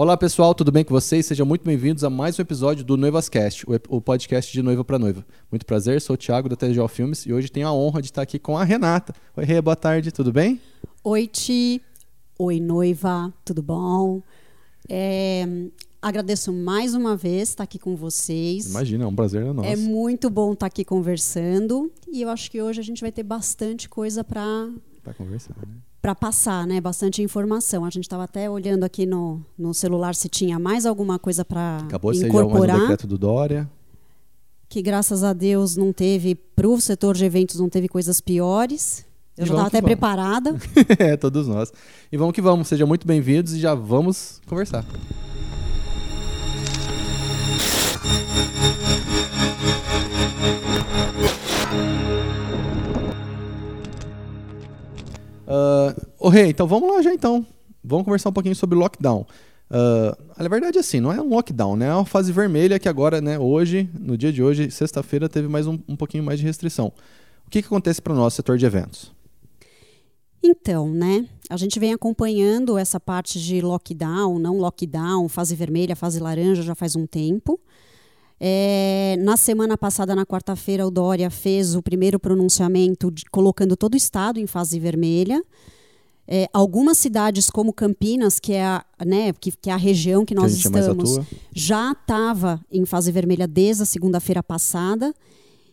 Olá pessoal, tudo bem com vocês? Sejam muito bem-vindos a mais um episódio do Noivascast, o, o podcast de noiva para noiva. Muito prazer, sou o Thiago da TGO Filmes e hoje tenho a honra de estar aqui com a Renata. Oi, Rê, boa tarde, tudo bem? Oi, Ti. Oi, noiva, tudo bom? É, agradeço mais uma vez estar aqui com vocês. Imagina, é um prazer é nosso. É muito bom estar aqui conversando e eu acho que hoje a gente vai ter bastante coisa para Para conversar, né? Para passar, né? Bastante informação. A gente estava até olhando aqui no, no celular se tinha mais alguma coisa para Acabou de sair incorporar. decreto do Dória. Que graças a Deus não teve, para o setor de eventos, não teve coisas piores. Eu E já estava até vamos. preparada. é, todos nós. E vamos que vamos, sejam muito bem-vindos e já vamos conversar. Uh, ô Rei, então vamos lá já então. Vamos conversar um pouquinho sobre lockdown. Uh, na verdade, assim, não é um lockdown, né? É uma fase vermelha que agora, né, hoje, no dia de hoje, sexta-feira, teve mais um, um pouquinho mais de restrição. O que, que acontece para o nosso setor de eventos? Então, né? A gente vem acompanhando essa parte de lockdown, não lockdown, fase vermelha, fase laranja já faz um tempo. É, na semana passada, na quarta-feira, o Dória fez o primeiro pronunciamento de- colocando todo o estado em fase vermelha. É, algumas cidades, como Campinas, que é a, né, que, que é a região que Que nós gente mais estamos, já estava em fase vermelha desde a segunda-feira passada.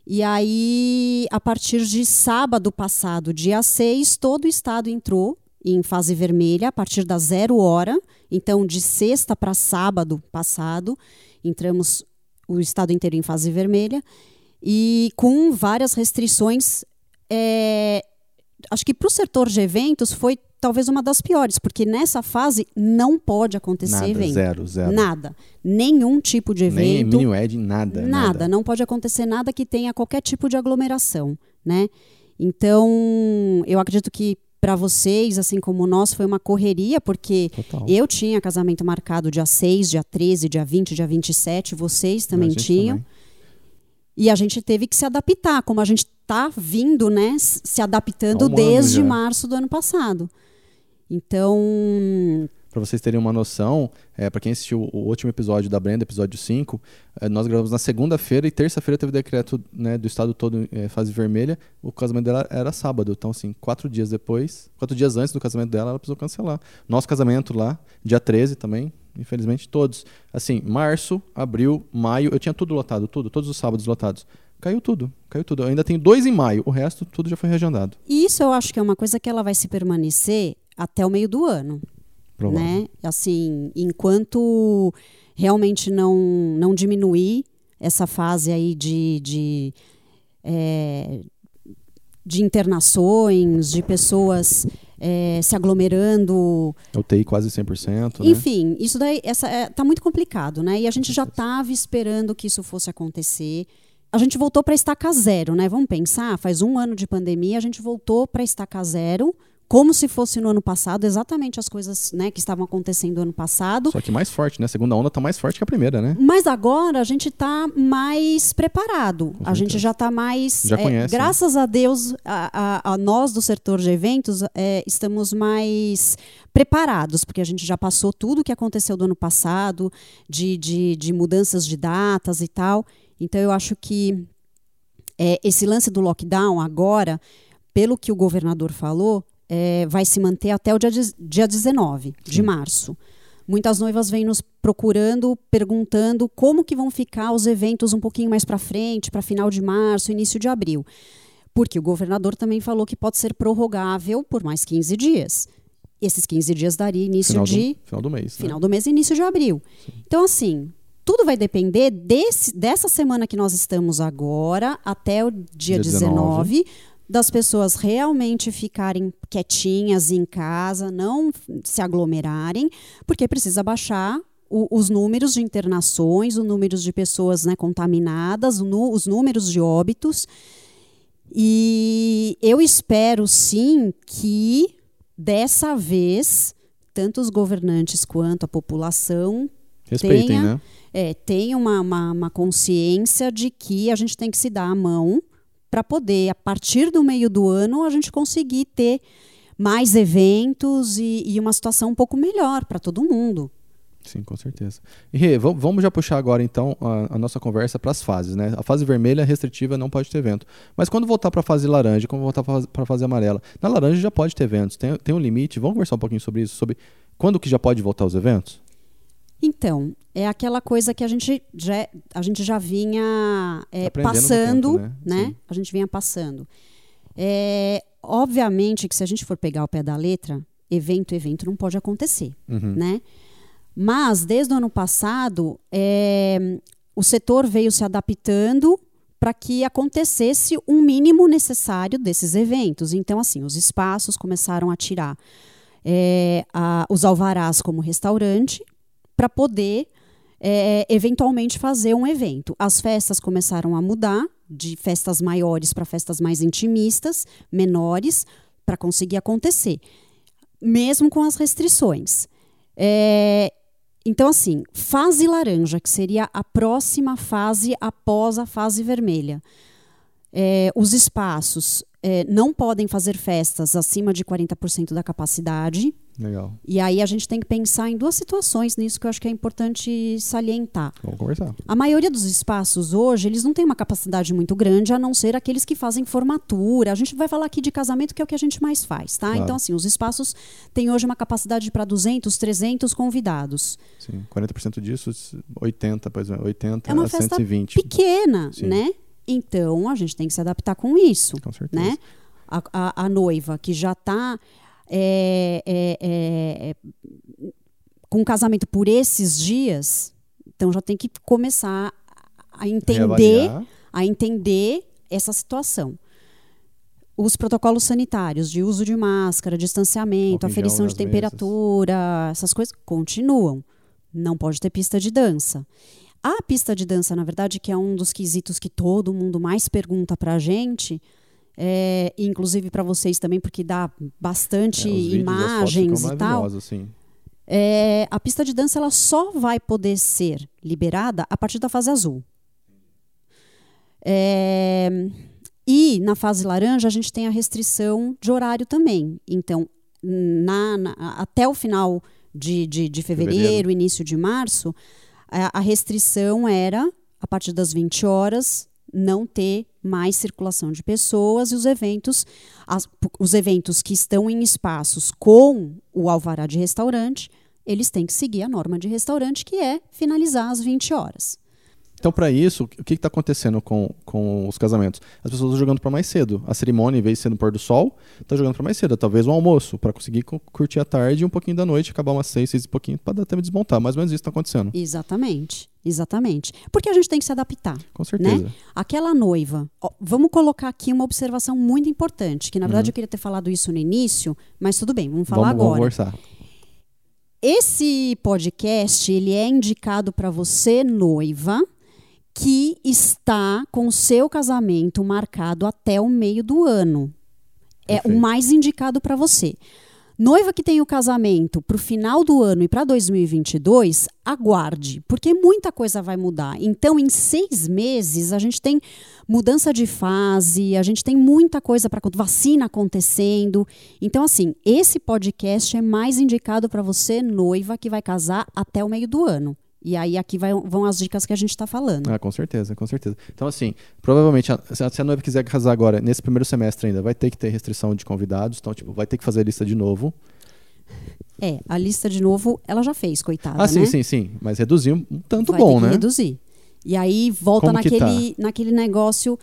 E aí, a partir de sábado passado, dia 6, todo o estado entrou em fase vermelha a partir da zero hora. Então, de sexta para sábado passado, entramos o estado inteiro em fase vermelha e com várias restrições. é, acho que para o setor de eventos foi talvez uma das piores, porque nessa fase não pode acontecer Nada, evento. zero, zero. Nada. Nenhum tipo de Nem evento. mini wedding, nada. Nada, não pode acontecer nada que tenha qualquer tipo de aglomeração, né? Então, eu acredito que para vocês, assim como nós, foi uma correria, porque Total. eu tinha casamento marcado dia 6, dia 13, dia 20, dia 27, vocês também tinham. também. E a gente teve que se adaptar, como a gente está vindo, né, se adaptando um desde março do ano passado. Então, Pra vocês terem uma noção, é, para quem assistiu o último episódio da Brenda, episódio 5, é, nós gravamos na segunda-feira e terça-feira teve decreto né, do estado todo em fase vermelha. O casamento dela era sábado. Então, assim, quatro dias depois, quatro dias antes do casamento dela, ela precisou cancelar. Nosso casamento lá, dia 13 também, infelizmente, todos. Assim, março, abril, maio, eu tinha tudo lotado, tudo, todos os sábados lotados. Caiu tudo, caiu tudo. Eu ainda tenho dois em maio, o resto tudo já foi reagendado. e isso eu acho que é uma coisa que ela vai se permanecer até o meio do ano. Provável. né? Assim, enquanto realmente não, não diminuir essa fase aí de, de, é, de internações, de pessoas é, se aglomerando, Eu TI quase 100%, né? enfim, isso daí essa, é, tá muito complicado, né? E a gente já estava esperando que isso fosse acontecer. A gente voltou para estaca zero, né? Vamos pensar, faz um ano de pandemia, a gente voltou para estaca zero, como se fosse no ano passado, exatamente as coisas né, que estavam acontecendo no ano passado. Só que mais forte, né? A segunda onda tá mais forte que a primeira, né? Mas agora a gente está mais preparado. Com A gente certeza. já está mais. Já é, conhece, né? graças a Deus, a, a- a nós do setor de eventos é, estamos mais preparados, porque a gente já passou tudo o que aconteceu do ano passado, de, de, de mudanças de datas e tal. Então eu acho que é, esse lance do lockdown agora, pelo que o governador falou, é, vai se manter até o dia, de- dia 19 de Sim. março. Muitas noivas vêm nos procurando, perguntando como que vão ficar os eventos um pouquinho mais para frente, para final de março, início de abril. Porque o governador também falou que pode ser prorrogável por mais 15 dias. Esses 15 dias daria início Final de do, final do mês. né? final do mês e início de abril. Então, assim, tudo vai depender desse, dessa semana que nós estamos agora, até o dia, Dia 19, das pessoas realmente ficarem quietinhas em casa, não se aglomerarem, porque precisa baixar o- os números de internações, os números de pessoas né, contaminadas, o nu- os números de óbitos. E eu espero sim que dessa vez tanto os governantes quanto a população Respeitem, tenha- né? é, tenham uma, uma, uma consciência de que a gente tem que se dar a mão para poder, a partir do meio do ano, a gente conseguir ter mais eventos e, e uma situação um pouco melhor para todo mundo. Sim, com certeza. E vamos já puxar agora então a, a nossa conversa para as fases, né? A fase vermelha restritiva não pode ter evento. Mas quando voltar para a fase laranja, quando voltar para a fase amarela, na laranja já pode ter eventos. Tem, tem um limite? Vamos conversar um pouquinho sobre isso, sobre quando que já pode voltar os eventos? Então, é aquela coisa que a gente já, a gente já vinha é, passando, tempo, né? né? A gente vinha passando. É, obviamente que se a gente for pegar o pé da letra, evento, evento não pode acontecer, uhum. né? Mas desde o ano passado, é, o setor veio se adaptando para que acontecesse um mínimo necessário desses eventos. Então, assim, os espaços começaram a tirar é, a, os alvarás como restaurante para poder é, eventualmente fazer um evento. As festas começaram a mudar de festas maiores para festas mais intimistas, menores, para conseguir acontecer, mesmo com as restrições. É, então, assim, fase laranja, que seria a próxima fase após a fase vermelha. É, os espaços é, não podem fazer festas acima de 40% da capacidade. Legal. E aí a gente tem que pensar em duas situações nisso que eu acho que é importante salientar. Vamos conversar. A maioria dos espaços hoje, eles não têm uma capacidade muito grande, a não ser aqueles que fazem formatura. A gente vai falar aqui de casamento, que é o que a gente mais faz, tá? Claro. Então, assim, os espaços têm hoje uma capacidade para 200, 300 convidados. Sim, 40% disso, 80, por exemplo, 80 é uma a festa 120. pequena, Sim. né? Então, a gente tem que se adaptar com isso. Com certeza. Né? A, a, a noiva que já está é, é, é, com casamento por esses dias, então já tem que começar a entender, a entender essa situação. Os protocolos sanitários de uso de máscara, distanciamento, aferição de temperatura, mesas. essas coisas continuam. Não pode ter pista de dança. A pista de dança, na verdade, que é um dos quesitos que todo mundo mais pergunta para a gente, é, inclusive para vocês também, porque dá bastante é, imagens e tal. Assim. É, a pista de dança ela só vai poder ser liberada a partir da fase azul. É, e na fase laranja a gente tem a restrição de horário também. Então, na, na, até o final de, de, de fevereiro, fevereiro, início de março, a, restrição era, a partir das 20 horas, não ter mais circulação de pessoas e os eventos, as, os eventos que estão em espaços com o alvará de restaurante, eles têm que seguir a norma de restaurante, que é finalizar às 20 horas. Então, para isso, o que está acontecendo com, com os casamentos? As pessoas estão jogando para mais cedo. A cerimônia, em vez de ser no pôr do sol, está jogando para mais cedo. Talvez um almoço, para conseguir curtir a tarde e um pouquinho da noite, acabar umas seis, seis e pouquinho, para dar tempo de desmontar. Mais ou menos isso está acontecendo. Exatamente. Exatamente. Porque a gente tem que se adaptar. Com certeza. Né? Aquela noiva. Ó, vamos colocar aqui uma observação muito importante, que na verdade uhum. eu queria ter falado isso no início, mas tudo bem, vamos falar vamos, agora. Vamos conversar. Esse podcast, ele é indicado para você, noiva, que está com o seu casamento marcado até o meio do ano. É o mais indicado para você. Noiva que tem o casamento para o final do ano e para 2022, aguarde, porque muita coisa vai mudar. Então, em seis meses, a gente tem mudança de fase, a gente tem muita coisa para vacina acontecendo. Então, assim, esse podcast é mais indicado para você, noiva, que vai casar até o meio do ano. E aí aqui vai, vão as dicas que a gente está falando. Ah, com certeza, com certeza. Então, assim, provavelmente, se a noiva quiser casar agora, nesse primeiro semestre ainda, vai ter que ter restrição de convidados. Então, tipo, vai ter que fazer a lista de novo. É, a lista de novo, ela já fez, coitada, Ah, sim, né? sim, sim. Mas reduzir um tanto vai bom, ter que né? reduzir. E aí volta Como naquele, tá? naquele negócio...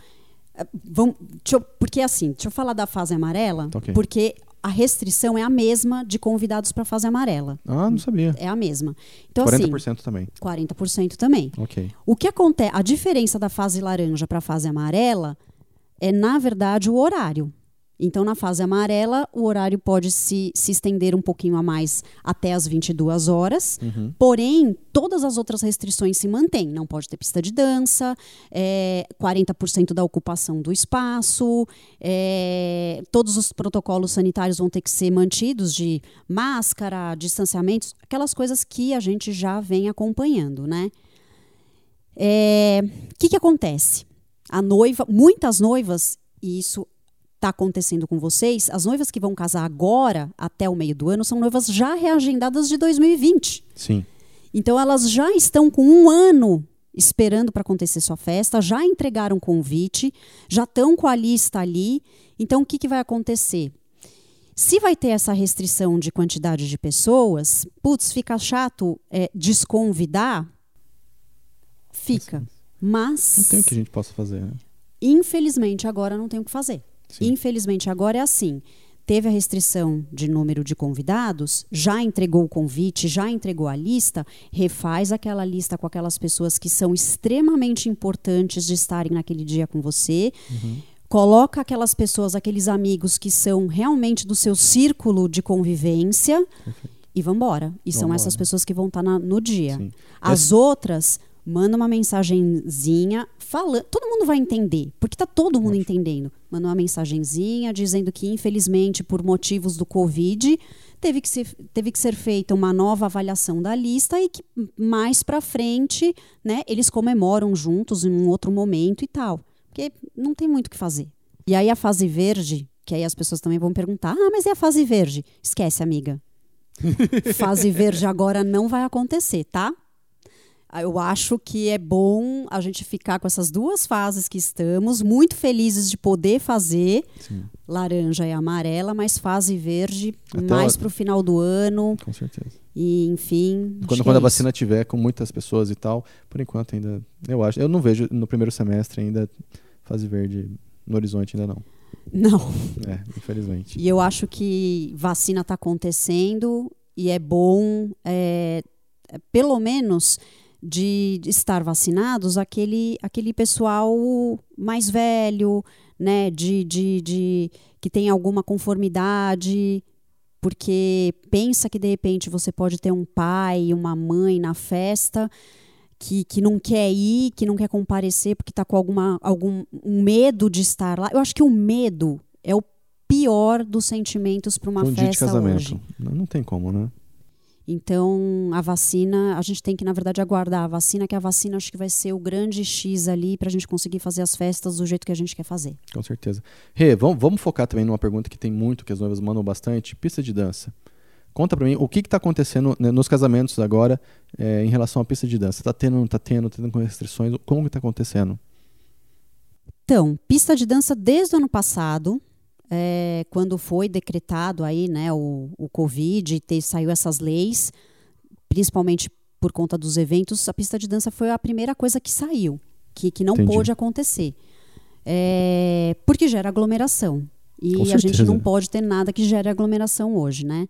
eh, Vamos, eu, porque assim, deixa eu falar da fase amarela, Ok. porque a restrição é a mesma de convidados para a fase amarela. Ah, não sabia. É a mesma. Então, 40% assim, também. 40% também. Ok. O que acontece, a diferença da fase laranja para a fase amarela é, na verdade, o horário. Então, na fase amarela, o horário pode se, se estender um pouquinho a mais até as 22 horas. Uhum. Porém, todas as outras restrições se mantêm. Não pode ter pista de dança, é, 40% da ocupação do espaço, é, todos os protocolos sanitários vão ter que ser mantidos de máscara, distanciamentos, aquelas coisas que a gente já vem acompanhando, né? É, O que, que acontece? A noiva, muitas noivas, e isso está acontecendo com vocês, as noivas que vão casar agora, até o meio do ano, são noivas já reagendadas de 2020. Sim. Então elas já estão com um ano esperando para acontecer sua festa, já entregaram convite, já estão com a lista ali. Então o que, que vai acontecer? Se vai ter essa restrição de quantidade de pessoas, putz, fica chato é, desconvidar? Fica. Mas. Não tem o que a gente possa fazer, né? Infelizmente, agora não tem o que fazer. Sim. Infelizmente, agora é assim. Teve a restrição de número de convidados, já entregou o convite, já entregou a lista, refaz aquela lista com aquelas pessoas que são extremamente importantes de estarem naquele dia com você. Uhum. Coloca aquelas pessoas, aqueles amigos que são realmente do seu círculo de convivência Perfeito. e vambora. E vambora. são essas pessoas que vão estar tá no dia. Sim. As outras manda uma mensagenzinha falando, todo mundo vai entender, porque tá todo mundo entendendo. Manda uma mensagenzinha dizendo que infelizmente por motivos do Covid teve que ser, teve que ser feita uma nova avaliação da lista e que mais para frente, né, eles comemoram juntos em um outro momento e tal, porque não tem muito o que fazer. E aí a fase verde, que aí as pessoas também vão perguntar: "Ah, mas é a fase verde?" Esquece, amiga. fase verde agora não vai acontecer, tá? Eu acho que é bom a gente ficar com essas duas fases que estamos, muito felizes de poder fazer Sim. laranja e amarela, mas fase verde Até mais para o final do ano. Com certeza. E, enfim. Quando, quando é a vacina tiver com muitas pessoas e tal, por enquanto ainda. Eu acho. Eu não vejo no primeiro semestre ainda fase verde no horizonte, ainda não. Não. É, infelizmente. E eu acho que vacina está acontecendo e é bom, é, pelo menos de estar vacinados aquele, aquele pessoal mais velho, né, de, de, de que tem alguma conformidade, porque pensa que de repente você pode ter um pai, uma mãe na festa que, que não quer ir, que não quer comparecer porque está com alguma, algum um medo de estar lá. Eu acho que o medo é o pior dos sentimentos para uma um festa dia de casamento. hoje. Não, não tem como, né? Então, a vacina, a gente tem que, na verdade, aguardar a vacina, que a vacina acho que vai ser o grande X ali para a gente conseguir fazer as festas do jeito que a gente quer fazer. Com certeza. Rê, vamos, vamos focar também numa pergunta que tem muito, que as noivas mandam bastante: pista de dança. Conta para mim o que está acontecendo né, nos casamentos agora é, em relação à pista de dança. Está tendo, não está tendo, está tendo com restrições? Como está acontecendo? Então, pista de dança desde o ano passado, é, quando foi decretado aí, né, o, o Covid, ter, saiu essas leis, principalmente por conta dos eventos, a pista de dança foi a primeira coisa que saiu, que, que não Entendi. pôde acontecer. É, porque gera aglomeração. E a gente não pode ter nada que gere aglomeração hoje, né?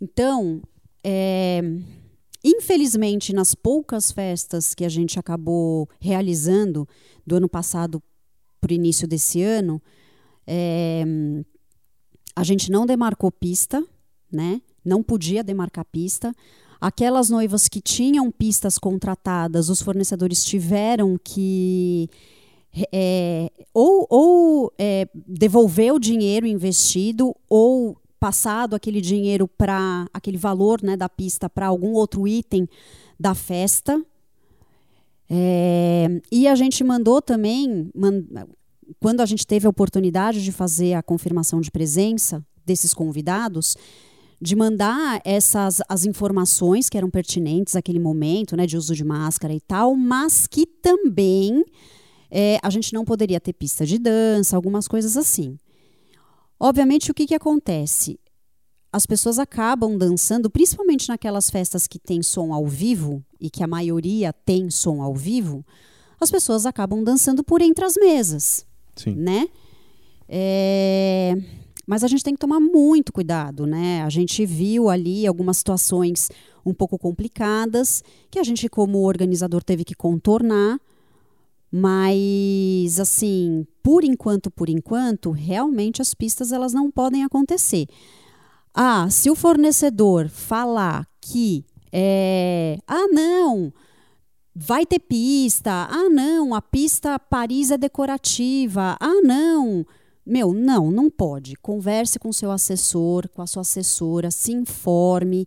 Então, é, infelizmente, nas poucas festas que a gente acabou realizando do ano passado para o início desse ano, é, a gente não demarcou pista, né? Não podia demarcar pista. Aquelas noivas que tinham pistas contratadas, os fornecedores tiveram que é, ou, ou é, devolver o dinheiro investido ou passado aquele dinheiro para aquele valor né, da pista para algum outro item da festa. É, e a gente mandou também, quando a gente teve a oportunidade de fazer a confirmação de presença desses convidados, de mandar essas as informações que eram pertinentes àquele momento, né, de uso de máscara e tal, mas que também é, a gente não poderia ter pista de dança, algumas coisas assim. Obviamente, o que, que acontece? As pessoas acabam dançando, principalmente naquelas festas que tem som ao vivo, e que a maioria tem som ao vivo, as pessoas acabam dançando por entre as mesas. Sim. né? É, mas a gente tem que tomar muito cuidado, né? A gente viu ali algumas situações um pouco complicadas que a gente, como organizador, teve que contornar. Mas, assim, por enquanto, por enquanto, realmente as pistas elas não podem acontecer. Ah, se o fornecedor falar que é, ah, não, vai ter pista. Ah, não, a pista Paris é decorativa. Ah, não. Meu, não, não pode. Converse com seu assessor, com a sua assessora, se informe.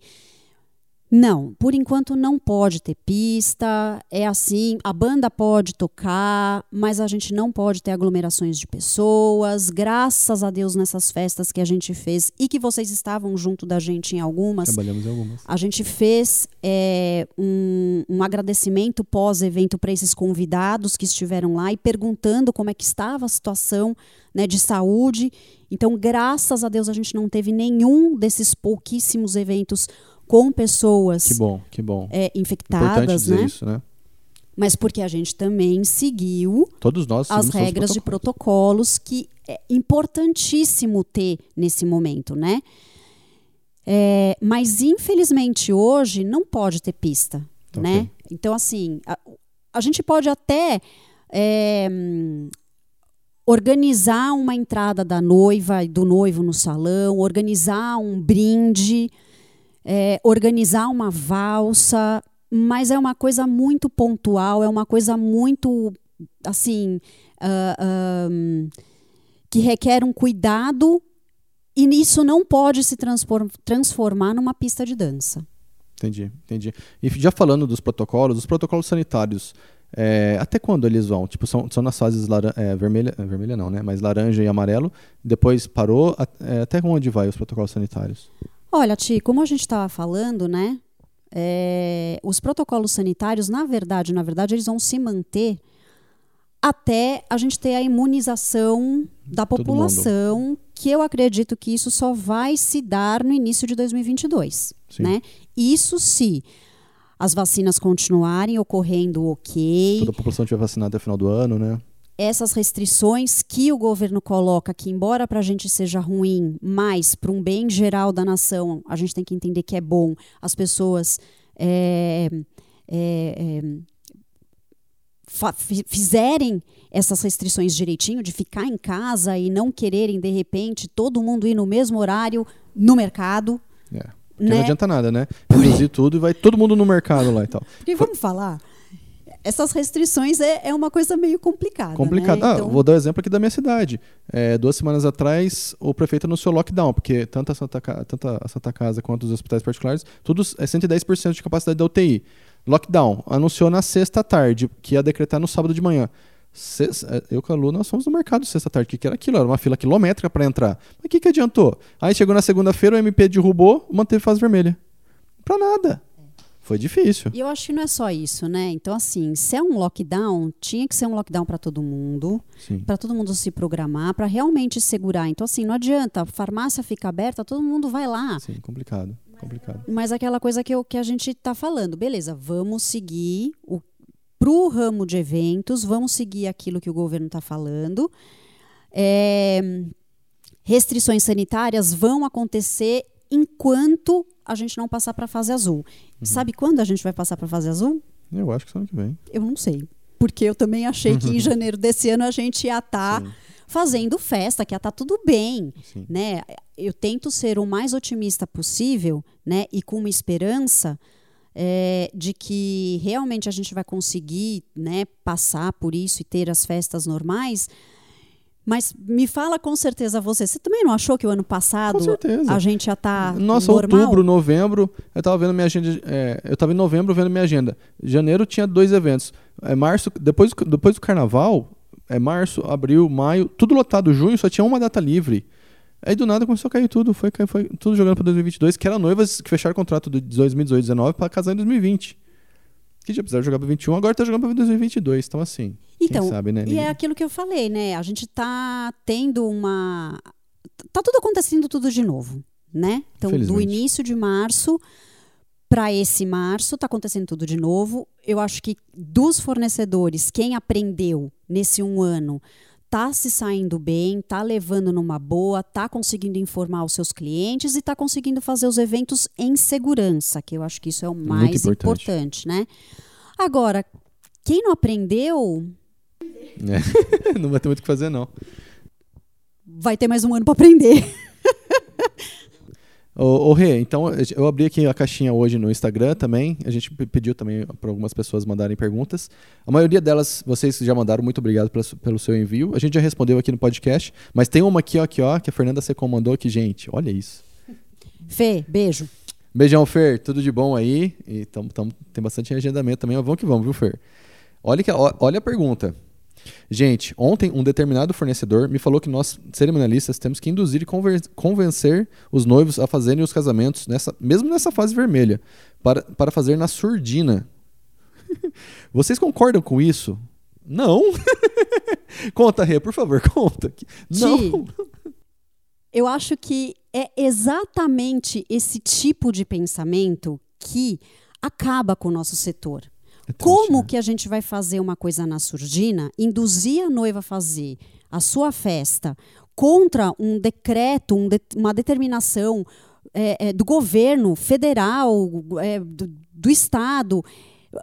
Não, por enquanto não pode ter pista. É assim, a banda pode tocar, mas a gente não pode ter aglomerações de pessoas. Graças a Deus nessas festas que a gente fez e que vocês estavam junto da gente em algumas. Trabalhamos em algumas. A gente fez é, um, um agradecimento pós-evento para esses convidados que estiveram lá e perguntando como é que estava a situação né, de saúde. Então, graças a Deus, a gente não teve nenhum desses pouquíssimos eventos com pessoas Que bom, que bom. é, Importante infectadas, dizer né? isso, né? Mas porque a gente também seguiu Todos nós as regras de protocolos. protocolos que é importantíssimo ter nesse momento, né? É, mas infelizmente hoje não pode ter pista, Tá né? Então assim a, a gente pode até é, organizar uma entrada da noiva e do noivo no salão, organizar um brinde, é, organizar uma valsa, mas é uma coisa muito pontual, é uma coisa muito assim ah, ah, hum, que requer um cuidado e isso não pode se transformar numa pista de dança. Entendi, entendi. E já falando dos protocolos, os protocolos sanitários, é, até quando eles vão? Tipo, são, são nas fases é, vermelha, é, vermelha não, né? Mas laranja e amarelo. Depois parou. é, até onde vai os protocolos sanitários? Olha, Ti, como a gente estava falando, né? é, os protocolos sanitários, na verdade, na verdade, eles vão se manter até a gente ter a imunização da população, que eu acredito que isso só vai se dar no início de 2022, Sim. né? Isso se as vacinas continuarem ocorrendo ok, Toda a população estiver vacinada até o final do ano, né? Essas restrições que o governo coloca, que embora para a gente seja ruim, mas para um bem geral da nação, a gente tem que entender que é bom as pessoas é, é, é, fizerem essas restrições direitinho, de ficar em casa e não quererem, de repente, todo mundo ir no mesmo horário no mercado. É. Porque Né? não adianta nada, né? Reduzir tudo e vai todo mundo no mercado lá e tal. Porque vamos falar, essas restrições é, é uma coisa meio complicada. Complicado. Né? Ah, Então- vou dar o exemplo aqui da minha cidade. É, duas semanas atrás, o prefeito anunciou lockdown, porque tanto a Santa, Ca- tanto a Santa Casa quanto os hospitais particulares, todos é 110% de capacidade da UTI. Lockdown. Anunciou na sexta tarde, que ia decretar no sábado de manhã. Sex- é, Eu com a Lu, nós fomos no mercado sexta à tarde. O que, que era aquilo? Era uma fila quilométrica para entrar. Mas o que, que adiantou? Aí chegou na segunda-feira, o MP derrubou, manteve fase vermelha. Pra nada. Foi difícil. E eu acho que não é só isso, né? Então, assim, se é um lockdown, tinha que ser um lockdown para todo mundo, para todo mundo se programar, para realmente segurar. Então, assim, não adianta, a farmácia fica aberta, todo mundo vai lá. Sim, complicado. Complicado. Mas aquela coisa que, eu- que a gente está falando, beleza, vamos seguir o, pro ramo de eventos, vamos seguir aquilo que o governo está falando. É, restrições sanitárias vão acontecer enquanto a gente não passar para a fase azul. Uhum. Sabe quando a gente vai passar para a fase azul? Eu acho que só ano que vem. Eu não sei. Porque eu também achei que em janeiro desse ano a gente ia estar Sim. fazendo festa, que ia estar tudo bem. Sim. Né? Eu tento ser o mais otimista possível né? e com uma esperança é, de que realmente a gente vai conseguir né, passar por isso e ter as festas normais. Mas me fala com certeza você, você também não achou que o ano passado a gente já está Nossa, normal? outubro, novembro, eu tava vendo minha agenda. é, eu tava em novembro vendo minha agenda. Janeiro tinha dois eventos. É, março, depois, do- depois do carnaval, é março, abril, maio, tudo lotado. Junho só tinha uma data livre. Aí do nada começou a cair tudo. Foi, foi tudo jogando pra 2022, que eram noivas que fecharam o contrato de 2018 2019 pra casar em 2020. Que já precisaram jogar pra 21, agora tá jogando pra 2022. Então, assim. Então, sabe, né? E é aquilo que eu falei, né? A gente tá tendo uma. Tá tudo acontecendo tudo de novo, né? Então, do início de março para esse março, tá acontecendo tudo de novo. Eu acho que dos fornecedores, quem aprendeu nesse um ano tá se saindo bem, tá levando numa boa, tá conseguindo informar os seus clientes e tá conseguindo fazer os eventos em segurança, que eu acho que isso é o mais importante. importante, né? Agora, quem não aprendeu, É. não vai ter muito o que fazer, não. vai ter mais um ano para aprender. Ô, ô Rê, então eu abri aqui a caixinha hoje no Instagram também. A gente pe- pediu também para algumas pessoas mandarem perguntas. A maioria delas vocês já mandaram, muito obrigado pelo, pelo seu envio. A gente já respondeu aqui no podcast, mas tem uma aqui, ó, aqui, ó, que a Fernanda Secom mandou aqui, gente. Olha isso. Fê, beijo. Beijão, Fer. Tudo de bom aí. E tem bastante agendamento também, mas vamos que vamos, viu, Fer? Olha, que, olha a pergunta. Gente, ontem um determinado fornecedor me falou que nós, cerimonialistas, temos que induzir e convencer os noivos a fazerem os casamentos, nessa, mesmo nessa fase vermelha, para, para fazer na surdina. Vocês concordam com isso? Não. conta, Rê, por favor, conta. Não. eu acho que é exatamente esse tipo de pensamento que acaba com o nosso setor. É Como né? que a gente vai fazer uma coisa na surdina, induzir a noiva a fazer a sua festa contra um decreto, um de, uma determinação é, é, do governo federal, é, do, do Estado,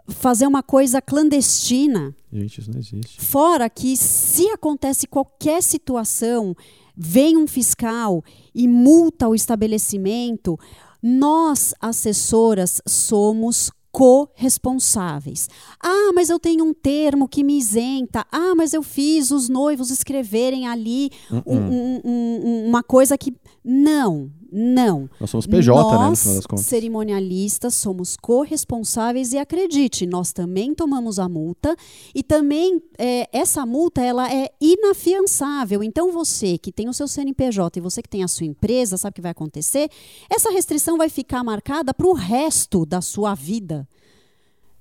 fazer uma coisa clandestina. Gente, isso não existe. Fora que se acontece qualquer situação, vem um fiscal e multa o estabelecimento, nós, assessoras, somos corresponsáveis. Ah, mas eu tenho um termo que me isenta. Ah, mas eu fiz os noivos escreverem ali uh -uh. Um, um, uma coisa que. Não, não. Nós somos PJ, nós, né, no final das contas. cerimonialistas, somos corresponsáveis e acredite, nós também tomamos a multa e também é, essa multa ela é inafiançável. Então você que tem o seu CNPJ e você que tem a sua empresa, sabe o que vai acontecer? Essa restrição vai ficar marcada para o resto da sua vida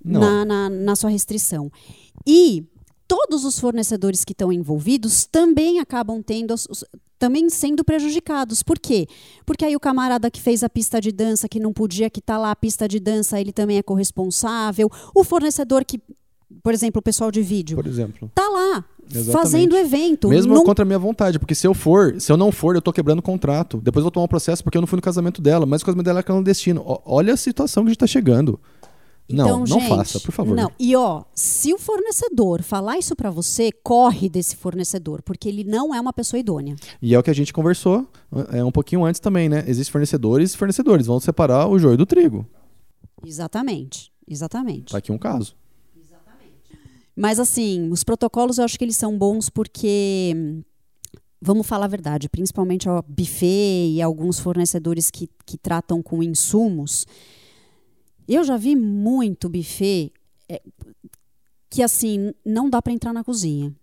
na, na, na sua restrição. E todos os fornecedores que estão envolvidos também acabam tendo também sendo prejudicados. Por quê? Porque aí o camarada que fez a pista de dança, que não podia quitar lá a pista de dança, ele também é corresponsável. O fornecedor que, por exemplo, o pessoal de vídeo, por exemplo, tá lá Exatamente. fazendo evento. Mesmo não... contra a minha vontade, porque se eu for, se eu não for, eu tô quebrando o contrato. Depois eu vou tomar um processo porque eu não fui no casamento dela, mas o casamento dela é clandestino. Olha a situação que a gente tá chegando. Não, então, não gente, faça, por favor. Não. E ó, se o fornecedor falar isso para você, corre desse fornecedor, porque ele não é uma pessoa idônea. E é o que a gente conversou é, um pouquinho antes também, né? Existem fornecedores e fornecedores, vão separar o joio do trigo. Exatamente, exatamente. Tá aqui um caso. Mas assim, os protocolos eu acho que eles são bons porque vamos falar a verdade, principalmente o buffet e alguns fornecedores que, que tratam com insumos, eu já vi muito buffet é, que assim não dá para entrar na cozinha.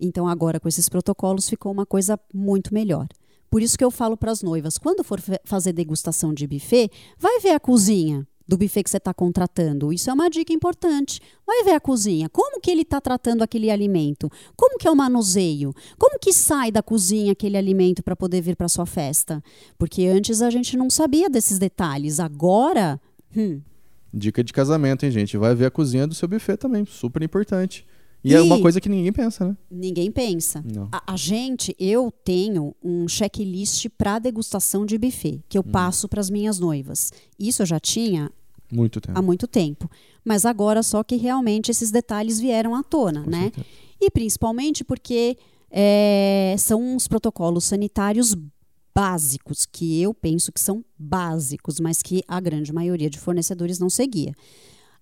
Então agora com esses protocolos ficou uma coisa muito melhor. Por isso que eu falo para as noivas, quando for fazer degustação de buffet, vai ver a cozinha do buffet que você está contratando. Isso é uma dica importante. Vai ver a cozinha. Como que ele está tratando aquele alimento? Como que é o manuseio? Como que sai da cozinha aquele alimento para poder vir para sua festa? Porque antes a gente não sabia desses detalhes. Agora, hum, Dica de casamento, hein, gente? Vai ver a cozinha do seu buffet também, super importante. E, e, é uma coisa que ninguém pensa, né? Ninguém pensa. A, a, gente, eu tenho um checklist para degustação de buffet que eu hum. passo para as minhas noivas. Isso eu já tinha muito tempo. há muito tempo. Mas agora só que realmente esses detalhes vieram à tona, Com né? Certeza. E principalmente porque é, são os protocolos sanitários básicos, que eu penso que são básicos, mas que a grande maioria de fornecedores não seguia.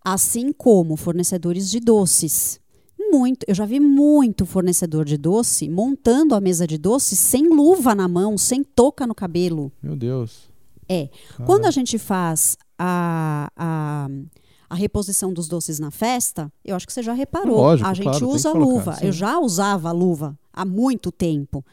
Assim como fornecedores de doces. Muito, eu já vi muito fornecedor de doce montando a mesa de doce sem luva na mão, sem touca no cabelo. Meu Deus. É. Caramba. Quando a gente faz a, a, a, reposição dos doces na festa, eu acho que você já reparou. Lógico, a gente claro, usa luva. Eu já usava luva há muito tempo.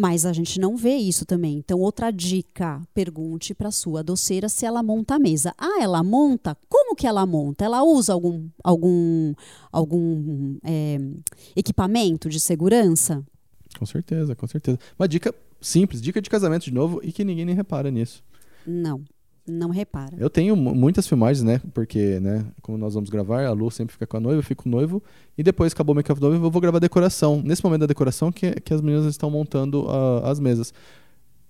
Mas a gente não vê isso também. Então, outra dica: pergunte para sua doceira se ela monta a mesa. Ah, ela monta? Como que ela monta? Ela usa algum, algum, algum é, equipamento de segurança? Com certeza, com certeza. Uma dica simples, dica de casamento de novo e que ninguém nem repara nisso. Não não repara. Eu tenho muitas filmagens, né? Porque, né, como nós vamos gravar, a Lu sempre fica com a noiva, eu fico com o noivo, e depois acabou o make-up noivo, eu vou gravar a decoração. Nesse momento da decoração que, que as meninas estão montando as mesas.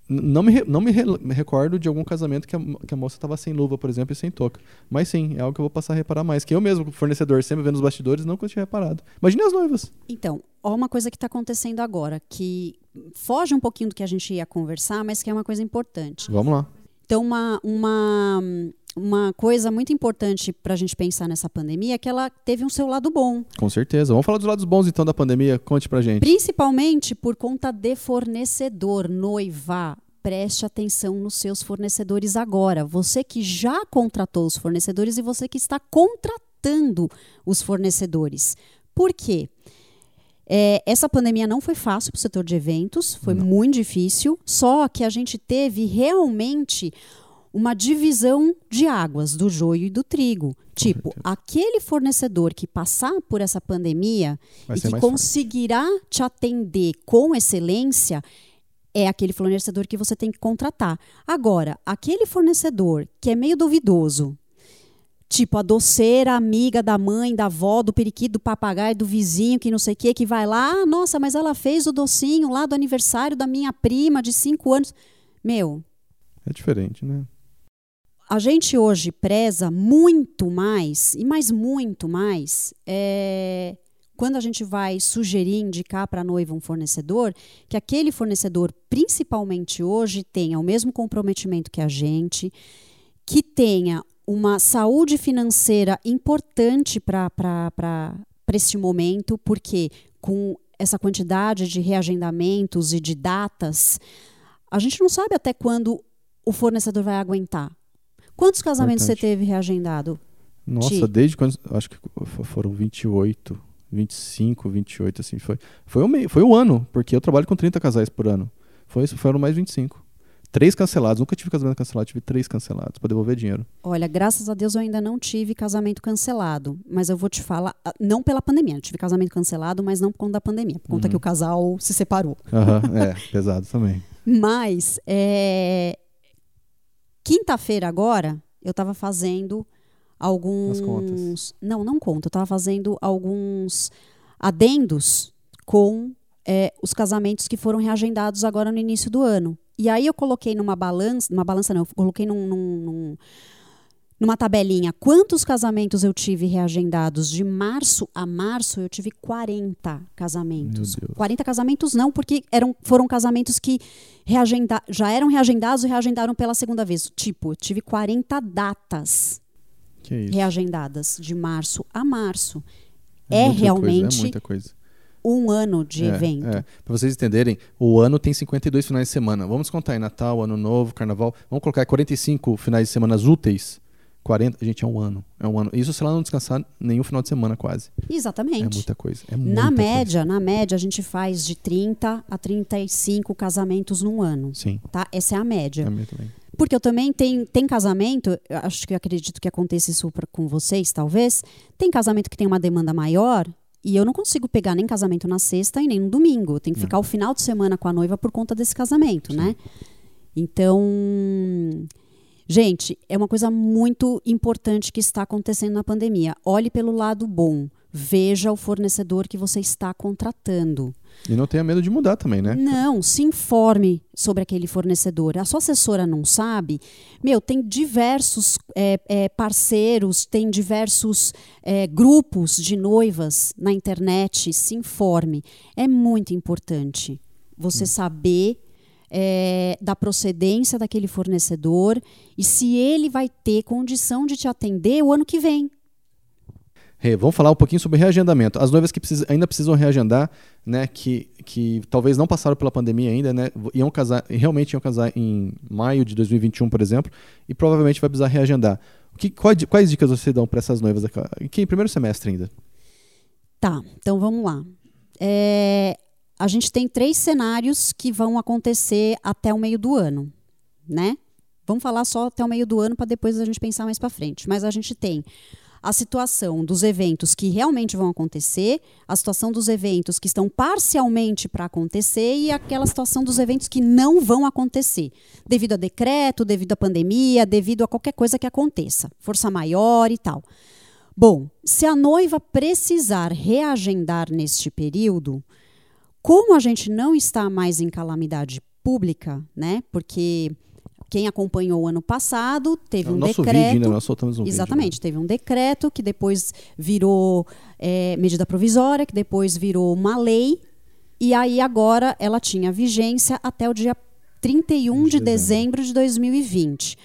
Não me, não me, re, me, recordo de algum casamento que a, que a moça estava sem luva, por exemplo, e sem touca. Mas sim, é algo que eu vou passar a reparar mais. Que eu mesmo, fornecedor, sempre vendo os bastidores, nunca tinha reparado. Imagine as noivas. Então, ó uma coisa que está acontecendo agora, que foge um pouquinho do que a gente ia conversar, mas que é uma coisa importante. Vamos lá. Então, uma, uma, uma coisa muito importante para a gente pensar nessa pandemia é que ela teve um seu lado bom. Com certeza. Vamos falar dos lados bons, então, da pandemia. Conte para gente. Principalmente por conta de fornecedor, noiva. preste atenção nos seus fornecedores agora. Você que já contratou os fornecedores e você que está contratando os fornecedores. Por quê? É, essa pandemia não foi fácil para o setor de eventos, foi não. muito difícil, só que a gente teve realmente uma divisão de águas do joio e do trigo. Tipo, aquele fornecedor que passar por essa pandemia Vai e que conseguirá fácil. te atender com excelência é aquele fornecedor que você tem que contratar. Agora, aquele fornecedor que é meio duvidoso, tipo a doceira amiga da mãe, da avó, do periquito, do papagaio, do vizinho, que não sei o que, que vai lá, ah, nossa, mas ela fez o docinho lá do aniversário da minha prima de cinco anos. Meu. É diferente, né? a gente hoje preza muito mais, e mais muito mais, é, quando a gente vai sugerir, indicar para a noiva um fornecedor, que aquele fornecedor, principalmente hoje, tenha o mesmo comprometimento que a gente, que tenha uma saúde financeira importante para este momento, porque com essa quantidade de reagendamentos e de datas, a gente não sabe até quando o fornecedor vai aguentar. Quantos casamentos Importante. você teve reagendado? Nossa, desde quando. Acho que foram 28, 25, 28, assim. Foi, foi, um, foi um ano, porque eu trabalho com 30 casais por ano. Foi, foram mais 25. Três cancelados. Nunca tive casamento cancelado, tive três cancelados para devolver dinheiro. Olha, graças a Deus eu ainda não tive casamento cancelado. Mas eu vou te falar, ah, não pela pandemia. Eu tive casamento cancelado, mas não por conta da pandemia. Por conta uhum. que o casal se separou. Uhum, é, pesado também. Mas, é, Quinta-feira agora, eu estava fazendo alguns. Não, não conto. Eu estava fazendo alguns adendos com é, os casamentos que foram reagendados agora no início do ano. E aí eu coloquei numa balança, numa balança não, eu coloquei num, num, num numa tabelinha quantos casamentos eu tive reagendados de março a março, eu tive 40 casamentos. 40 casamentos não, porque eram, foram casamentos que reagenda, já eram reagendados e reagendaram pela segunda vez. Tipo, eu tive 40 datas reagendadas de março a março. É, é realmente coisa, é muita coisa. Um ano de é, evento. É. Para vocês entenderem, o ano tem 52 finais de semana. Vamos contar aí Natal, Ano Novo, Carnaval. Vamos colocar 45 finais de semana úteis 40, gente, é um ano. É um ano. Isso se ela não descansar nenhum final de semana, quase. Exatamente. É muita coisa. É muita na média, coisa. na média, a gente faz de 30 a 35 casamentos num ano. Sim. Tá? Essa é a média. É também. Porque eu também tenho tem casamento, acho que eu acredito que aconteça isso com vocês, talvez. Tem casamento que tem uma demanda maior e eu não consigo pegar nem casamento na sexta e nem no domingo. Eu tenho que não. ficar o final de semana com a noiva por conta desse casamento, Sim. né? Então, Gente, é uma coisa muito importante que está acontecendo na pandemia. Olhe pelo lado bom. Veja o fornecedor que você está contratando. E não tenha medo de mudar também, né? Não, se informe sobre aquele fornecedor. A sua assessora não sabe? Meu, tem diversos é, é, parceiros, tem diversos é, grupos de noivas na internet. Se informe. É muito importante você hum. saber é, da procedência daquele fornecedor e se ele vai ter condição de te atender o ano que vem. Vamos falar um pouquinho sobre reagendamento. As noivas que ainda precisam reagendar, né, que, que talvez não passaram pela pandemia ainda, né, iam casar, realmente iam casar em maio de 2021, por exemplo, e provavelmente vai precisar reagendar. Que, quais, quais dicas você dão para essas noivas aqui em primeiro semestre ainda? Tá, então vamos lá. É, a gente tem três cenários que vão acontecer até o meio do ano, né? Vamos falar só até o meio do ano para depois a gente pensar mais para frente. Mas a gente tem a situação dos eventos que realmente vão acontecer, a situação dos eventos que estão parcialmente para acontecer e aquela situação dos eventos que não vão acontecer, devido a decreto, devido à pandemia, devido a qualquer coisa que aconteça, força maior e tal. Bom, se a noiva precisar reagendar neste período, como a gente não está mais em calamidade pública, né? Porque quem acompanhou o ano passado teve é um decreto. Vídeo, né? Nós soltamos um exatamente, vídeo, né? teve um decreto que depois virou é, medida provisória, que depois virou uma lei, e aí agora ela tinha vigência até o dia 31 de, de dezembro de 2020.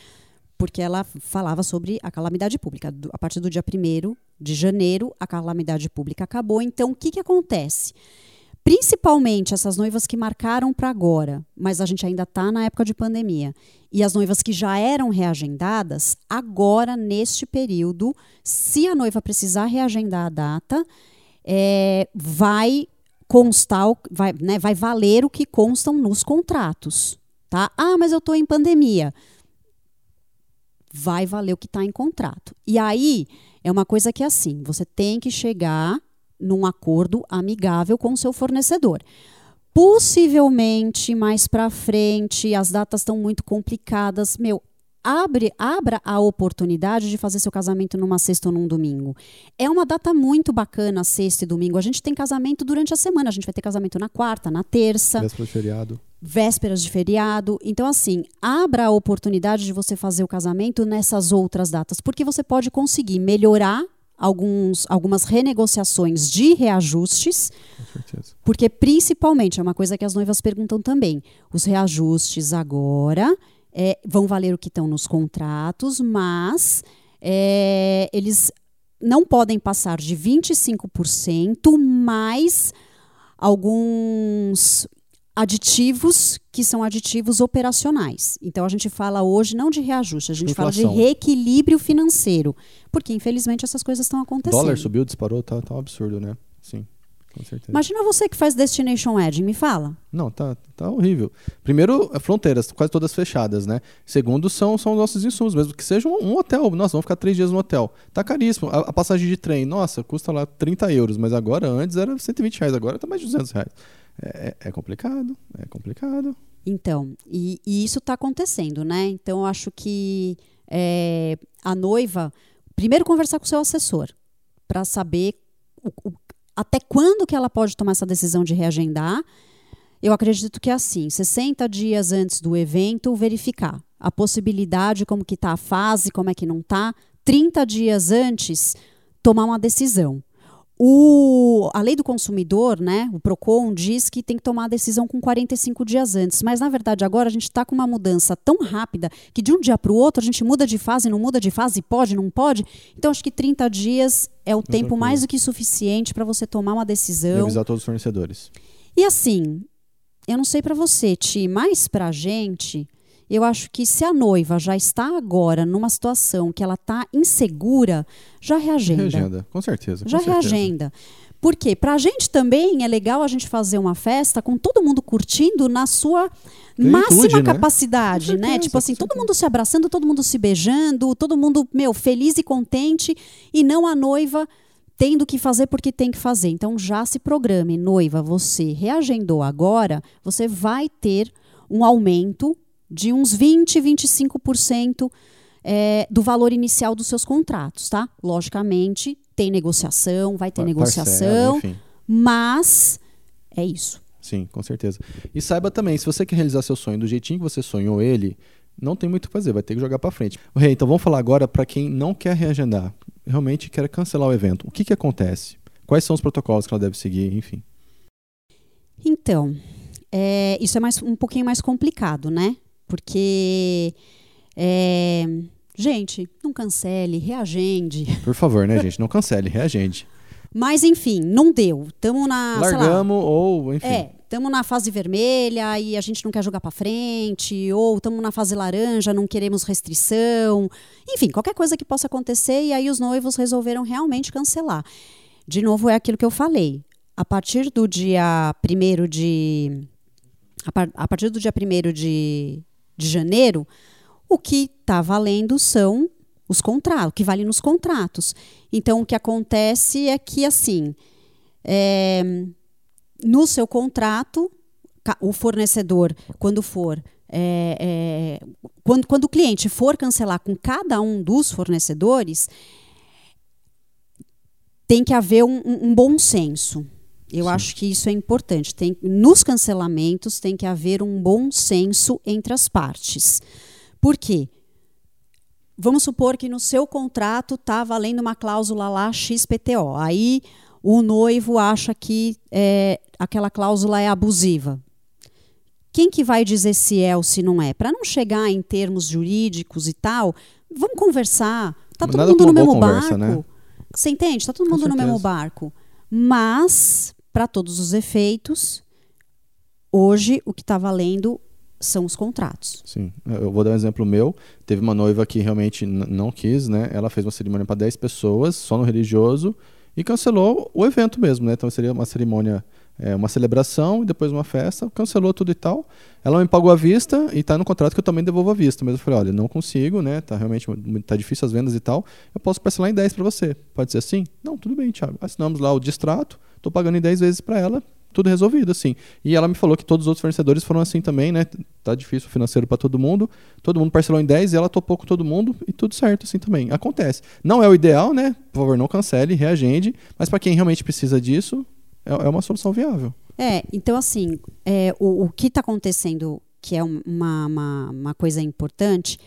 Porque ela falava sobre a calamidade pública. A partir do dia 1 de janeiro, a calamidade pública acabou. Então, o que, que acontece? Principalmente essas noivas que marcaram para agora, mas a gente ainda está na época de pandemia. E as noivas que já eram reagendadas, agora, neste período, se a noiva precisar reagendar a data, é, vai constar, vai, né, vai valer o que constam nos contratos. Tá? Ah, mas eu estou em pandemia. Vai valer o que está em contrato. E aí, é uma coisa que é assim: você tem que chegar num acordo amigável com o seu fornecedor. Possivelmente mais para frente, as datas estão muito complicadas. Meu, abre, abra a oportunidade de fazer seu casamento numa sexta ou num domingo. É uma data muito bacana, sexta e domingo. A gente tem casamento durante a semana. A gente vai ter casamento na quarta, na terça. Véspera de feriado. Vésperas de feriado. Então, assim, abra a oportunidade de você fazer o casamento nessas outras datas, porque você pode conseguir melhorar alguns, algumas renegociações de reajustes, porque principalmente é uma coisa que as noivas perguntam também. Os reajustes agora é, vão valer o que estão nos contratos, mas é, eles não podem passar de 25% mais alguns aditivos que são aditivos operacionais. Então a gente fala hoje não de reajuste, a gente Inflação. fala de reequilíbrio financeiro, porque infelizmente essas coisas estão acontecendo. O dólar subiu, disparou, tá, tá um absurdo, né? Sim. Com certeza. Imagina você que faz Destination Edge, me fala. Não, tá, tá horrível. Primeiro, é fronteiras, quase todas fechadas, né? Segundo, são, são nossos insumos, mesmo que seja um, um hotel. Nossa, vamos ficar três dias no hotel. Tá caríssimo. A, a, passagem de trem, nossa, custa lá 30 euros, mas agora, antes era 120 reais, agora tá mais de 200 reais. É, é, complicado, é complicado. Então, e, e isso está acontecendo, né? Então, eu acho que é, a noiva, primeiro conversar com o seu assessor, para saber o, o, até quando que ela pode tomar essa decisão de reagendar. Eu acredito que é assim, 60 dias antes do evento, verificar a possibilidade, como que está a fase, como é que não está. 30 dias antes, tomar uma decisão. O, a lei do consumidor, né, o PROCON, diz que tem que tomar a decisão com 45 dias antes. Mas, na verdade, agora a gente está com uma mudança tão rápida que de um dia para o outro a gente muda de fase, não muda de fase, pode, não pode. Então, acho que 30 dias é o tempo mais do que suficiente para você tomar uma decisão. E avisar todos os fornecedores. E assim, eu não sei para você, Ti, mas para a gente, eu acho que se a noiva já está agora numa situação que ela está insegura, já reagenda. Reagenda, com certeza. Com já certeza. reagenda. Por quê? Para a gente também é legal a gente fazer uma festa com todo mundo curtindo na sua máxima né? capacidade, né? Tipo assim, todo mundo se abraçando, todo mundo se beijando, todo mundo, meu, feliz e contente, e não a noiva tendo que fazer porque tem que fazer. Então já se programe, noiva, você reagendou agora, você vai ter um aumento de uns 20, 25% é, do valor inicial dos seus contratos, tá? Logicamente, tem negociação, vai ter Parcela, negociação, mas é isso. Sim, com certeza. E saiba também, se você quer realizar seu sonho do jeitinho que você sonhou ele, não tem muito o que fazer, vai ter que jogar para frente. Rei, então vamos falar agora para quem não quer reagendar, realmente quer cancelar o evento. O que, que acontece? Quais são os protocolos que ela deve seguir, enfim? Então, é, isso é mais, um pouquinho mais complicado, né? Porque. É, gente, não cancele, reagende. Por favor, né, gente? Não cancele, reagende. Mas, enfim, não deu. Estamos na. Largamos ou, enfim. É, estamos na fase vermelha e a gente não quer jogar para frente, ou estamos na fase laranja, não queremos restrição. Enfim, qualquer coisa que possa acontecer e aí os noivos resolveram realmente cancelar. De novo, é aquilo que eu falei. A partir do dia 1 de. A partir do dia 1 de de janeiro, o que está valendo são os contratos, o que vale nos contratos. Então, o que acontece é que, assim, é, no seu contrato, o fornecedor, quando for. É, é, quando, quando o cliente for cancelar com cada um dos fornecedores, tem que haver um, um bom senso. Eu Sim. acho que isso é importante. Tem, nos cancelamentos tem que haver um bom senso entre as partes. Por quê? Vamos supor que no seu contrato está valendo uma cláusula lá XPTO. Aí o noivo acha que é, aquela cláusula é abusiva. Quem que vai dizer se é ou se não é? Para não chegar em termos jurídicos e tal, vamos conversar. Está todo mundo no mesmo conversa, barco. Né? Você entende? Está todo mundo no mesmo barco. Mas para todos os efeitos, hoje o que está valendo são os contratos. Sim. Eu vou dar um exemplo meu. Teve uma noiva que realmente não quis, né? Ela fez uma cerimônia para 10 pessoas, só no religioso, e cancelou o evento mesmo, né? Então seria uma cerimônia, é, uma celebração e depois uma festa, cancelou tudo e tal. Ela me pagou à vista e está no contrato que eu também devolvo à vista. Mas eu falei, olha, não consigo, né? Tá realmente tá difícil as vendas e tal. Eu posso parcelar em 10 para você. Pode ser assim? Não, tudo bem, Thiago. Assinamos lá o distrato, estou pagando em 10 vezes para ela, tudo resolvido, assim. E ela me falou que todos os outros fornecedores foram assim também, né? Tá difícil o financeiro para todo mundo. Todo mundo parcelou em 10 e ela topou com todo mundo e tudo certo, assim também. Acontece. Não é o ideal, né? Por favor, não cancele, reagende. Mas para quem realmente precisa disso, é, é, uma solução viável. É, então assim, é, o, o que está acontecendo, que é uma, uma, uma coisa importante,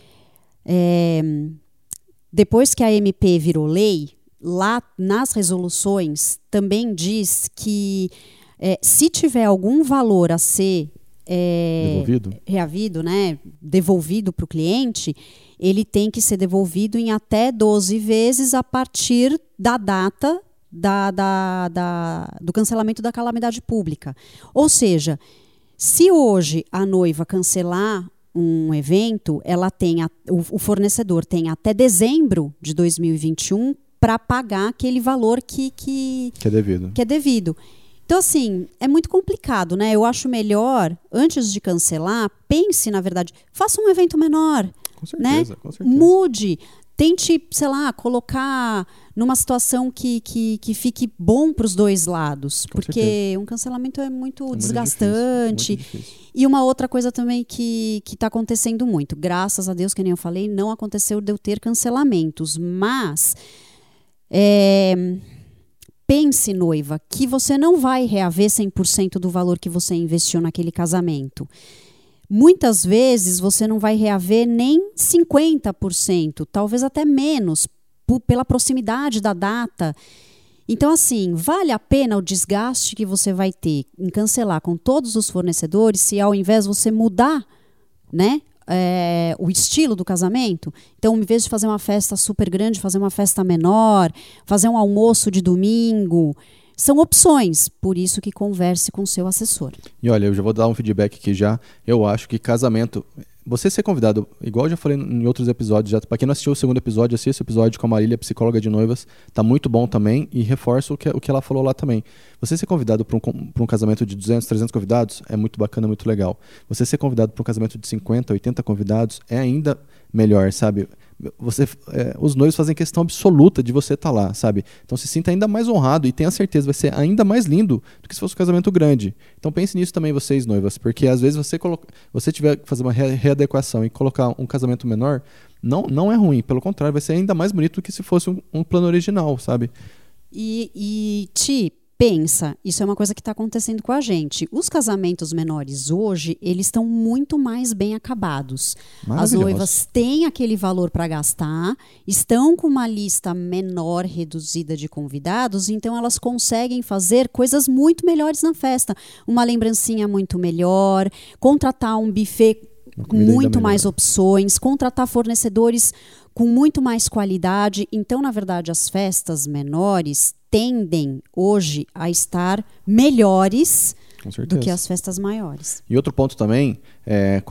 é, depois que a MP virou lei, lá nas resoluções também diz que é, se tiver algum valor a ser é, devolvido. reavido, né, devolvido para o cliente, ele tem que ser devolvido em até 12 vezes a partir da data da, da, da, do cancelamento da calamidade pública. Ou seja, se hoje a noiva cancelar um evento, ela tem a, o, o fornecedor tem até dezembro de 2021 para pagar aquele valor que, que, que é devido. Que é devido. Então, assim, é muito complicado, né? Eu acho melhor, antes de cancelar, pense, na verdade, faça um evento menor. Com certeza, né? com certeza. Mude. Tente, sei lá, colocar numa situação que, que, que fique bom para os dois lados. Com porque certeza. um cancelamento é muito É muito desgastante. difícil, muito. E uma outra coisa também que está acontecendo muito, graças a Deus, que nem eu falei, não aconteceu de eu ter cancelamentos, mas é, pense, noiva, que você não vai reaver 100% do valor que você investiu naquele casamento. Muitas vezes você não vai reaver nem 50%, talvez até menos, pela proximidade da data. Então, assim, vale a pena o desgaste que você vai ter em cancelar com todos os fornecedores se ao invés você mudar, né? É, o estilo do casamento. Então, em vez de fazer uma festa super grande, fazer uma festa menor, fazer um almoço de domingo. São opções, por isso que converse com seu assessor. E olha, eu já vou dar um feedback aqui já. Eu acho que casamento. Você ser convidado, igual eu já falei em outros episódios, já para quem não assistiu o segundo episódio, assista o episódio com a Marília, psicóloga de noivas, tá muito bom também e reforço o que, o que ela falou lá também. Você ser convidado para um, pra um casamento de 200, 300 convidados é muito bacana, muito legal. Você ser convidado para um casamento de 50, 80 convidados é ainda melhor, sabe? Você, é, os noivos fazem questão absoluta de você estar lá, sabe? Então se sinta ainda mais honrado e tenha certeza, vai ser ainda mais lindo do que se fosse um casamento grande. Então pense nisso também, vocês noivas, porque às vezes você, coloca, você tiver que fazer uma re- readequação e colocar um casamento menor, não, não é ruim, pelo contrário, vai ser ainda mais bonito do que se fosse um, um plano original, sabe? E, e Ti, pensa, isso é uma coisa que está acontecendo com a gente. Os casamentos menores hoje, eles estão muito mais bem acabados. As noivas têm aquele valor para gastar, estão com uma lista menor, reduzida de convidados, então elas conseguem fazer coisas muito melhores na festa. Uma lembrancinha muito melhor, contratar um buffet muito mais opções, contratar fornecedores com muito mais qualidade. Então, na verdade, as festas menores tendem hoje a estar melhores do que as festas maiores. E outro ponto também, é,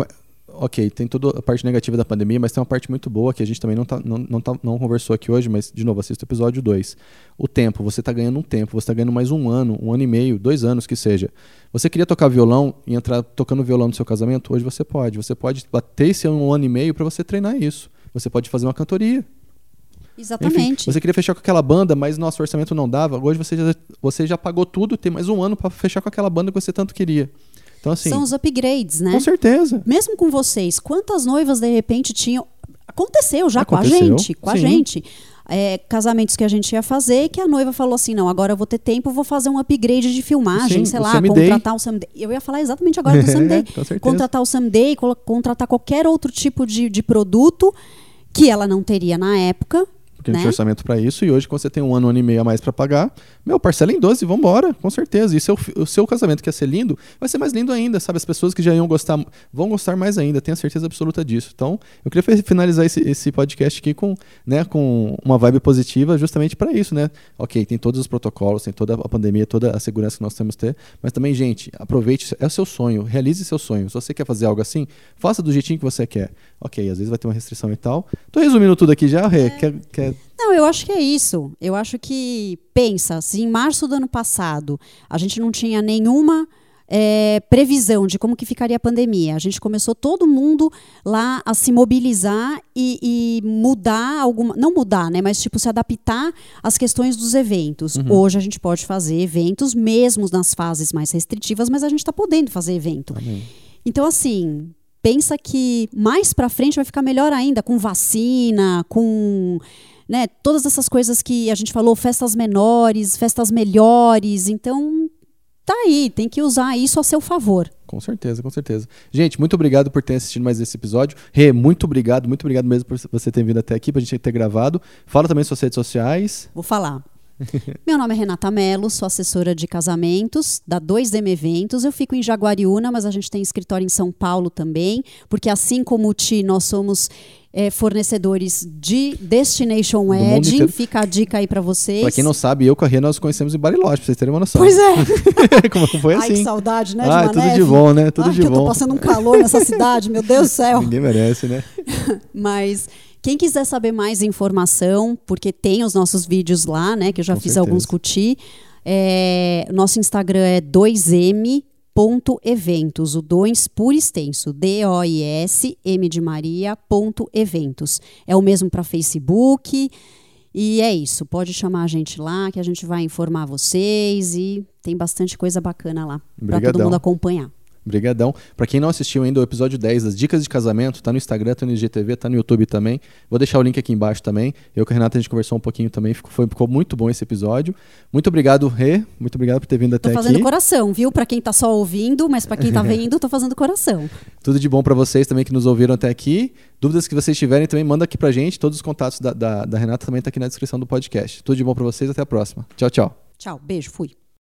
ok, tem toda a parte negativa da pandemia, mas tem uma parte muito boa que a gente também não, tá, não, não, tá- não conversou aqui hoje, mas, de novo, assista o episódio 2. O tempo, você está ganhando um tempo, você está ganhando mais um ano, um ano e meio, dois anos que seja. Você queria tocar violão e entrar tocando violão no seu casamento? Hoje você pode. Você pode bater esse um ano e meio para você treinar isso. Você pode fazer uma cantoria. Enfim, Exatamente. você queria fechar com aquela banda, mas nosso orçamento não dava. Hoje você já, você já pagou tudo, tem mais um ano para fechar com aquela banda que você tanto queria. Então, assim, São os upgrades, né? com certeza. Mesmo com vocês, quantas noivas de repente tinham. Aconteceu já com a Aconteceu, gente, com a sim. gente. É, casamentos que a gente ia fazer que a noiva falou assim: não, agora eu vou ter tempo, vou fazer um upgrade de filmagem, Sim, sei lá, contratar o Someday. Eu ia falar exatamente agora do com certeza. contratar o Someday, colo- contratar qualquer outro tipo de, de produto que ela não teria na época. Porque Né? tinha orçamento para isso. E hoje, quando você tem um ano, um ano e meio a mais para pagar, meu, parcela em 12, vambora, com certeza. E seu, o seu casamento que ia ser lindo, vai ser mais lindo ainda, sabe? As pessoas que já iam gostar, vão gostar mais ainda, tenho a certeza absoluta disso. Então, eu queria finalizar esse, esse podcast aqui com, né, com uma vibe positiva, justamente para isso, né? Ok, tem todos os protocolos, tem toda a pandemia, toda a segurança que nós temos que ter, mas também, gente, aproveite, é o seu sonho, realize seu sonho. Se você quer fazer algo assim, faça do jeitinho que você quer. Ok, às vezes vai ter uma restrição e tal. Tô resumindo tudo aqui já, Rê. Quer, quer Não, eu acho que é isso. Eu acho que, pensa, se em março do ano passado a gente não tinha nenhuma eh, previsão de como que ficaria a pandemia, a gente começou todo mundo lá a se mobilizar e, e mudar alguma. Não mudar, né? Mas tipo, se adaptar às questões dos eventos. Hoje a gente pode fazer eventos, mesmo nas fases mais restritivas, mas a gente está podendo fazer evento. Amém. Então, assim, pensa que mais pra frente vai ficar melhor ainda, com vacina, com né, todas essas coisas que a gente falou, festas menores, festas melhores. Então, tá aí, tem que usar isso a seu favor. Com certeza, com certeza. Gente, muito obrigado por ter assistido mais esse episódio. Rê, muito obrigado, muito obrigado mesmo por você ter vindo até aqui, pra gente ter gravado. Fala também suas redes sociais. Vou falar. Meu nome é Renata Mello, sou assessora de casamentos da 2M Eventos. Eu fico em Jaguariúna, mas a gente tem escritório em São Paulo também, porque assim como o Ti, nós somos eh, fornecedores de Destination Wedding. inteiro. Fica a dica aí para vocês. Pra quem não sabe, eu com a Rê nós conhecemos em Bariloche, pra vocês terem uma noção. Pois é. Como foi Ai, que assim? saudade, né, de Ah, uma tudo de bom, né? Tudo Ai, de que eu tô bom. passando um calor nessa cidade, meu Deus do céu. Ninguém merece, né? Mas quem quiser saber mais informação, porque tem os nossos vídeos lá, né? Que eu já Com fiz certeza. alguns com o Ti. É, nosso Instagram é 2m.eventos, o 2 por extenso, D-O-I-S, M de Maria, ponto eventos. É o mesmo para Facebook. E é isso, pode chamar a gente lá que a gente vai informar vocês e tem bastante coisa bacana lá para todo mundo acompanhar. Brigadão. Pra quem não assistiu ainda o episódio 10 das dicas de casamento, tá no Instagram, tá no IGTV, tá no YouTube também. Vou deixar o link aqui embaixo também. Eu com a Renata a gente conversou um pouquinho também, ficou, foi, ficou muito bom esse episódio. Muito obrigado, Rê. Muito obrigado por ter vindo Tô até fazendo aqui. coração, viu? Pra quem tá só ouvindo, mas pra quem tá vendo, tô fazendo coração. Tudo de bom pra vocês também que nos ouviram até aqui. Dúvidas que vocês tiverem também, manda aqui pra gente. Todos os contatos da, da, da Renata também tá aqui na descrição do podcast. Tudo de bom pra vocês, até a próxima. Tchau, tchau. Tchau, beijo, fui.